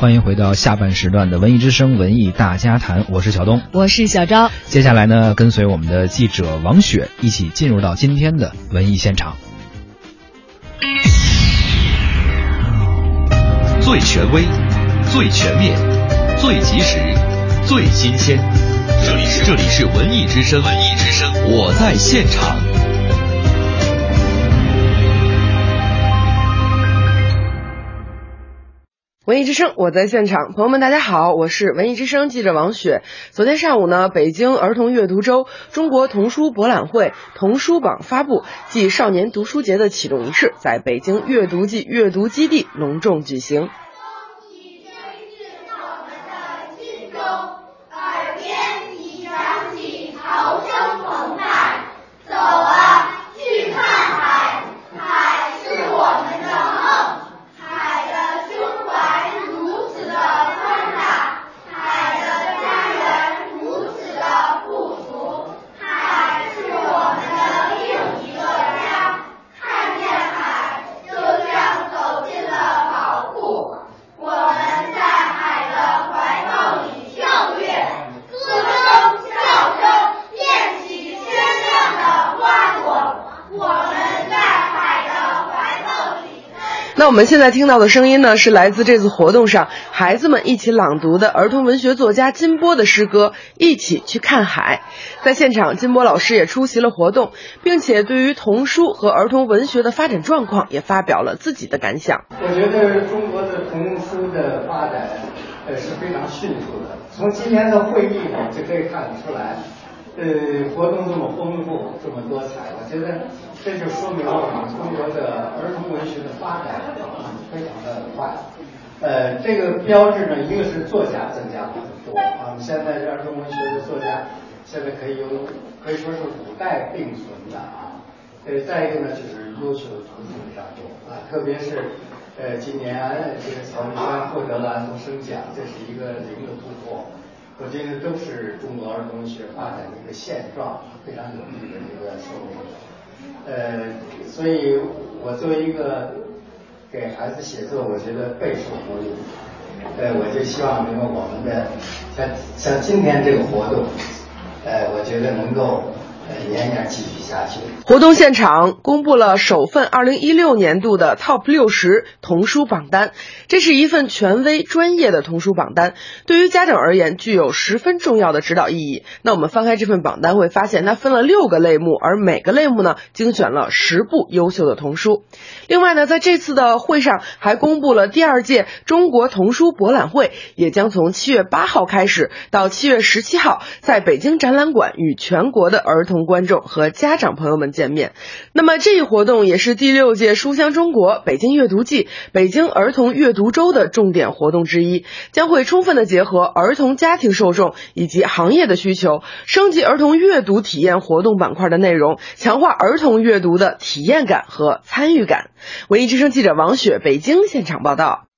欢迎回到下半时段的《文艺之声·文艺大家谈》，我是小东，我是小昭。接下来呢，跟随我们的记者王雪一起进入到今天的文艺现场。最权威、最全面、最及时、最新鲜，这里是这里是文艺之声，文艺之声，我在现场。文艺之声，我在现场。朋友们，大家好，我是文艺之声记者王雪。昨天上午呢，北京儿童阅读周、中国童书博览会童书榜发布暨少年读书节的启动仪式，在北京阅读季阅读基地隆重举行。那我们现在听到的声音呢，是来自这次活动上孩子们一起朗读的儿童文学作家金波的诗歌《一起去看海》。在现场，金波老师也出席了活动，并且对于童书和儿童文学的发展状况也发表了自己的感想。我觉得中国的童书的发展呃是非常迅速的，从今天的会议呢就可以看得出来，呃，活动这么丰富，这么多彩，我觉得。这就说明了我们中国的儿童文学的发展非常的快。呃，这个标志呢，一个是作家增加了很多啊，现在这儿童文学的作家现在可以有可以说是五代并存的啊。呃，再一个呢，就是优秀的图书非常多啊，特别是呃今年这个曹文轩获得了安徒生奖，这是一个零的突破。我觉得都是中国儿童文学发展的一个现状，非常有力的一个说明。呃，所以我作为一个给孩子写作，我觉得备受鼓励。呃，我就希望能够我们的像像今天这个活动，呃，我觉得能够。年年继续下去。活动现场公布了首份二零一六年度的 TOP 六十童书榜单，这是一份权威专业的童书榜单，对于家长而言具有十分重要的指导意义。那我们翻开这份榜单会发现，它分了六个类目，而每个类目呢精选了十部优秀的童书。另外呢，在这次的会上还公布了第二届中国童书博览会，也将从七月八号开始到七月十七号，在北京展览馆与全国的儿童。观众和和家长朋友们见面，那么这一活动也是第六届书香中国北京阅读季、北京儿童阅读周的重点活动之一，将会充分的结合儿童家庭受众以及行业的需求，升级儿童阅读体验活动板块的内容，强化儿童阅读的体验感和参与感。文艺之声记者王雪北京现场报道。